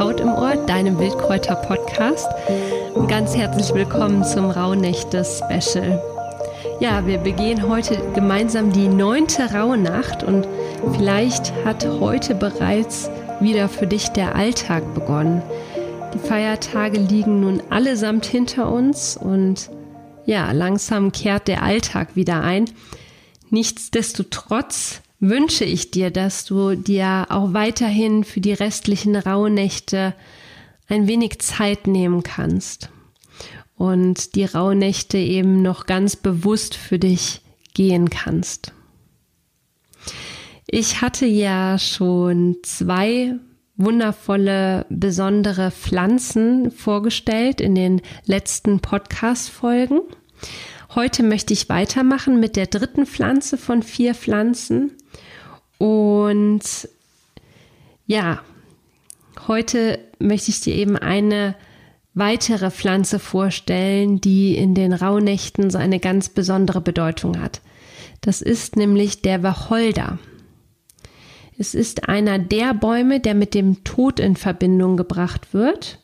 Kraut im Ohr, deinem Wildkräuter-Podcast. Ganz herzlich willkommen zum Rauhnächte-Special. Ja, wir begehen heute gemeinsam die neunte Rauhnacht und vielleicht hat heute bereits wieder für dich der Alltag begonnen. Die Feiertage liegen nun allesamt hinter uns und ja, langsam kehrt der Alltag wieder ein. Nichtsdestotrotz wünsche ich dir, dass du dir auch weiterhin für die restlichen Rauhnächte ein wenig Zeit nehmen kannst und die Rauhnächte eben noch ganz bewusst für dich gehen kannst. Ich hatte ja schon zwei wundervolle, besondere Pflanzen vorgestellt in den letzten Podcast-Folgen. Heute möchte ich weitermachen mit der dritten Pflanze von vier Pflanzen. Und ja, heute möchte ich dir eben eine weitere Pflanze vorstellen, die in den Rauhnächten so eine ganz besondere Bedeutung hat. Das ist nämlich der Wacholder. Es ist einer der Bäume, der mit dem Tod in Verbindung gebracht wird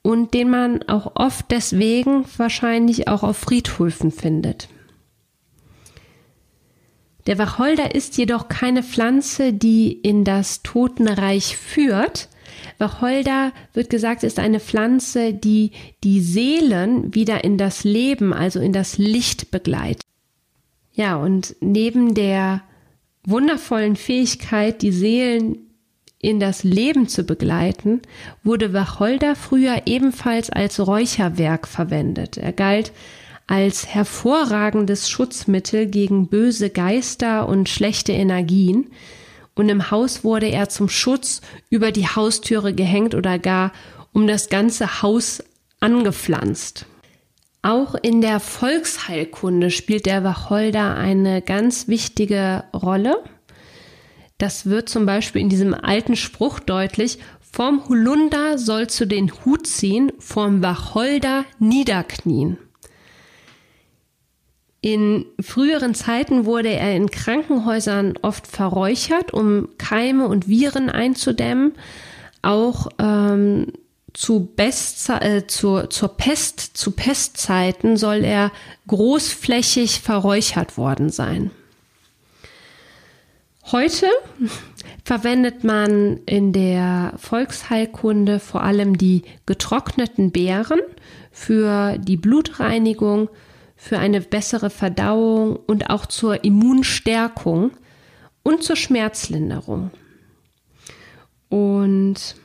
und den man auch oft deswegen wahrscheinlich auch auf Friedhöfen findet. Der Wacholder ist jedoch keine Pflanze, die in das Totenreich führt. Wacholder wird gesagt, ist eine Pflanze, die die Seelen wieder in das Leben, also in das Licht begleitet. Ja, und neben der wundervollen Fähigkeit, die Seelen in das Leben zu begleiten, wurde Wacholder früher ebenfalls als Räucherwerk verwendet. Er galt als hervorragendes Schutzmittel gegen böse Geister und schlechte Energien, und im Haus wurde er zum Schutz über die Haustüre gehängt oder gar um das ganze Haus angepflanzt. Auch in der Volksheilkunde spielt der Wacholder eine ganz wichtige Rolle. Das wird zum Beispiel in diesem alten Spruch deutlich, vom Holunder sollst du den Hut ziehen, vom Wacholder niederknien. In früheren Zeiten wurde er in Krankenhäusern oft verräuchert, um Keime und Viren einzudämmen. Auch ähm, zu Best, äh, zur, zur Pest, zu Pestzeiten soll er großflächig verräuchert worden sein. Heute verwendet man in der Volksheilkunde vor allem die getrockneten Beeren für die Blutreinigung, für eine bessere Verdauung und auch zur Immunstärkung und zur Schmerzlinderung. Und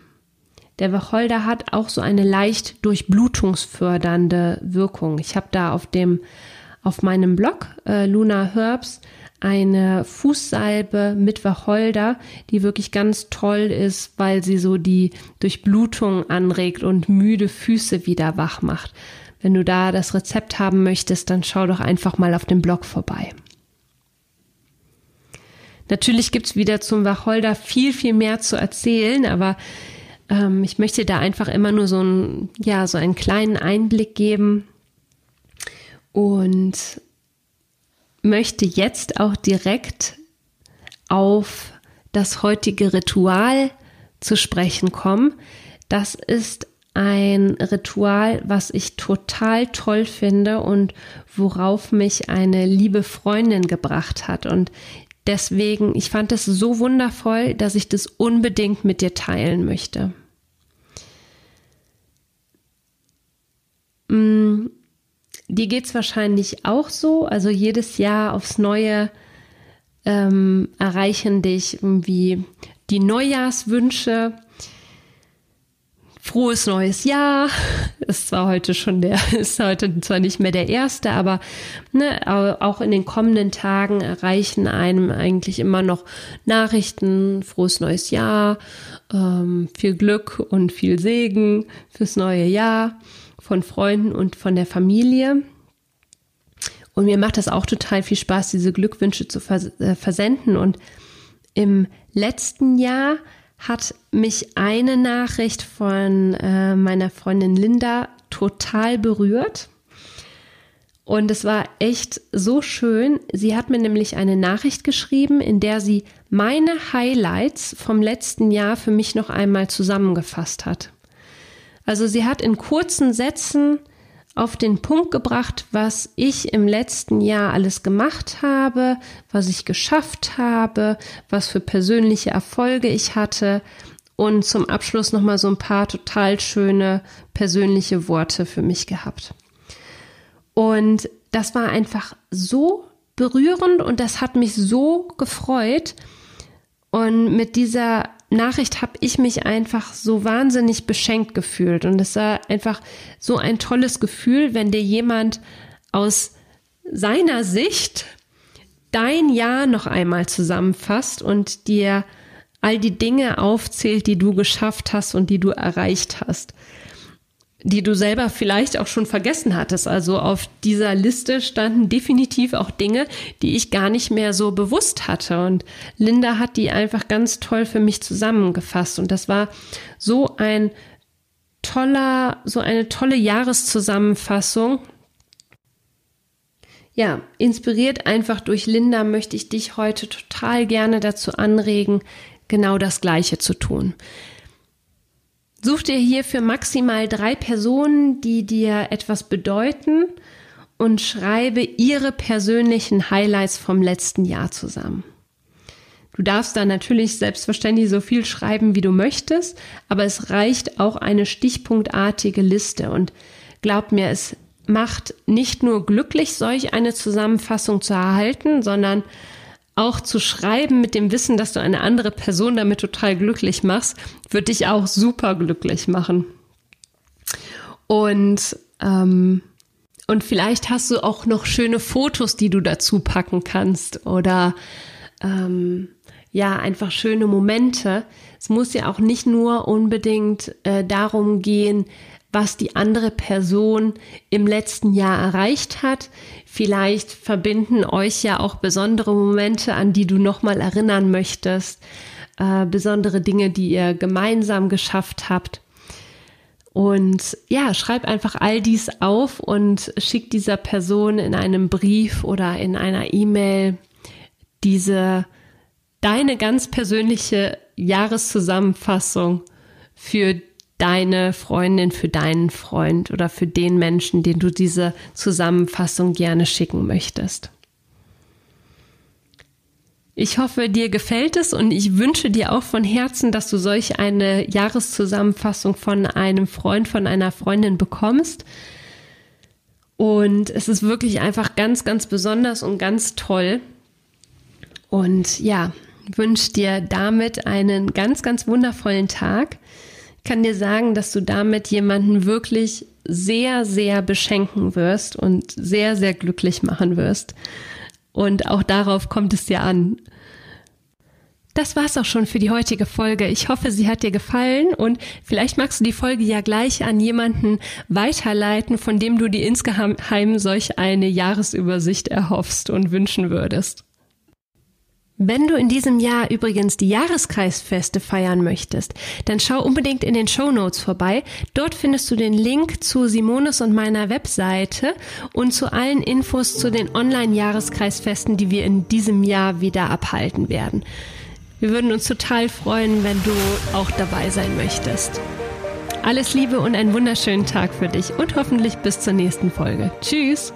der Wacholder hat auch so eine leicht durchblutungsfördernde Wirkung. Ich habe da auf dem auf meinem Blog äh, Luna Herbs eine Fußsalbe mit Wacholder, die wirklich ganz toll ist, weil sie so die Durchblutung anregt und müde Füße wieder wach macht. Wenn du da das Rezept haben möchtest, dann schau doch einfach mal auf dem Blog vorbei. Natürlich gibt's wieder zum Wacholder viel, viel mehr zu erzählen, aber ähm, ich möchte da einfach immer nur so, ein, ja, so einen kleinen Einblick geben und möchte jetzt auch direkt auf das heutige Ritual zu sprechen kommen. Das ist ein Ritual, was ich total toll finde und worauf mich eine liebe Freundin gebracht hat. Und deswegen, ich fand es so wundervoll, dass ich das unbedingt mit dir teilen möchte. Mm, dir geht es wahrscheinlich auch so. Also jedes Jahr aufs Neue ähm, erreichen dich irgendwie die Neujahrswünsche frohes neues Jahr. Ist zwar heute schon der, ist heute zwar nicht mehr der erste, aber ne, auch in den kommenden Tagen erreichen einem eigentlich immer noch Nachrichten, frohes neues Jahr, ähm, viel Glück und viel Segen fürs neue Jahr von Freunden und von der Familie. Und mir macht das auch total viel Spaß, diese Glückwünsche zu vers äh, versenden. Und im letzten Jahr hat mich eine Nachricht von äh, meiner Freundin Linda total berührt. Und es war echt so schön. Sie hat mir nämlich eine Nachricht geschrieben, in der sie meine Highlights vom letzten Jahr für mich noch einmal zusammengefasst hat. Also sie hat in kurzen Sätzen auf den Punkt gebracht, was ich im letzten Jahr alles gemacht habe, was ich geschafft habe, was für persönliche Erfolge ich hatte und zum Abschluss nochmal so ein paar total schöne persönliche Worte für mich gehabt. Und das war einfach so berührend und das hat mich so gefreut. Und mit dieser Nachricht habe ich mich einfach so wahnsinnig beschenkt gefühlt. Und es war einfach so ein tolles Gefühl, wenn dir jemand aus seiner Sicht dein Jahr noch einmal zusammenfasst und dir all die Dinge aufzählt, die du geschafft hast und die du erreicht hast die du selber vielleicht auch schon vergessen hattest. Also auf dieser Liste standen definitiv auch Dinge, die ich gar nicht mehr so bewusst hatte. Und Linda hat die einfach ganz toll für mich zusammengefasst. Und das war so ein toller, so eine tolle Jahreszusammenfassung. Ja, inspiriert einfach durch Linda möchte ich dich heute total gerne dazu anregen, genau das Gleiche zu tun. Such dir hierfür maximal drei Personen, die dir etwas bedeuten und schreibe ihre persönlichen Highlights vom letzten Jahr zusammen. Du darfst da natürlich selbstverständlich so viel schreiben, wie du möchtest, aber es reicht auch eine stichpunktartige Liste und glaub mir, es macht nicht nur glücklich, solch eine Zusammenfassung zu erhalten, sondern auch zu schreiben mit dem Wissen, dass du eine andere Person damit total glücklich machst, wird dich auch super glücklich machen. Und, ähm, und vielleicht hast du auch noch schöne Fotos, die du dazu packen kannst oder ähm, ja, einfach schöne Momente. Es muss ja auch nicht nur unbedingt äh, darum gehen, was die andere Person im letzten Jahr erreicht hat. Vielleicht verbinden euch ja auch besondere Momente, an die du nochmal erinnern möchtest, äh, besondere Dinge, die ihr gemeinsam geschafft habt. Und ja, schreib einfach all dies auf und schick dieser Person in einem Brief oder in einer E-Mail diese deine ganz persönliche Jahreszusammenfassung für deine Freundin, für deinen Freund oder für den Menschen, den du diese Zusammenfassung gerne schicken möchtest. Ich hoffe, dir gefällt es und ich wünsche dir auch von Herzen, dass du solch eine Jahreszusammenfassung von einem Freund, von einer Freundin bekommst. Und es ist wirklich einfach ganz, ganz besonders und ganz toll. Und ja, wünsche dir damit einen ganz, ganz wundervollen Tag kann dir sagen, dass du damit jemanden wirklich sehr, sehr beschenken wirst und sehr, sehr glücklich machen wirst. Und auch darauf kommt es dir an. Das war's auch schon für die heutige Folge. Ich hoffe, sie hat dir gefallen und vielleicht magst du die Folge ja gleich an jemanden weiterleiten, von dem du dir insgeheim solch eine Jahresübersicht erhoffst und wünschen würdest. Wenn du in diesem Jahr übrigens die Jahreskreisfeste feiern möchtest, dann schau unbedingt in den Show Notes vorbei. Dort findest du den Link zu Simones und meiner Webseite und zu allen Infos zu den Online-Jahreskreisfesten, die wir in diesem Jahr wieder abhalten werden. Wir würden uns total freuen, wenn du auch dabei sein möchtest. Alles Liebe und einen wunderschönen Tag für dich und hoffentlich bis zur nächsten Folge. Tschüss!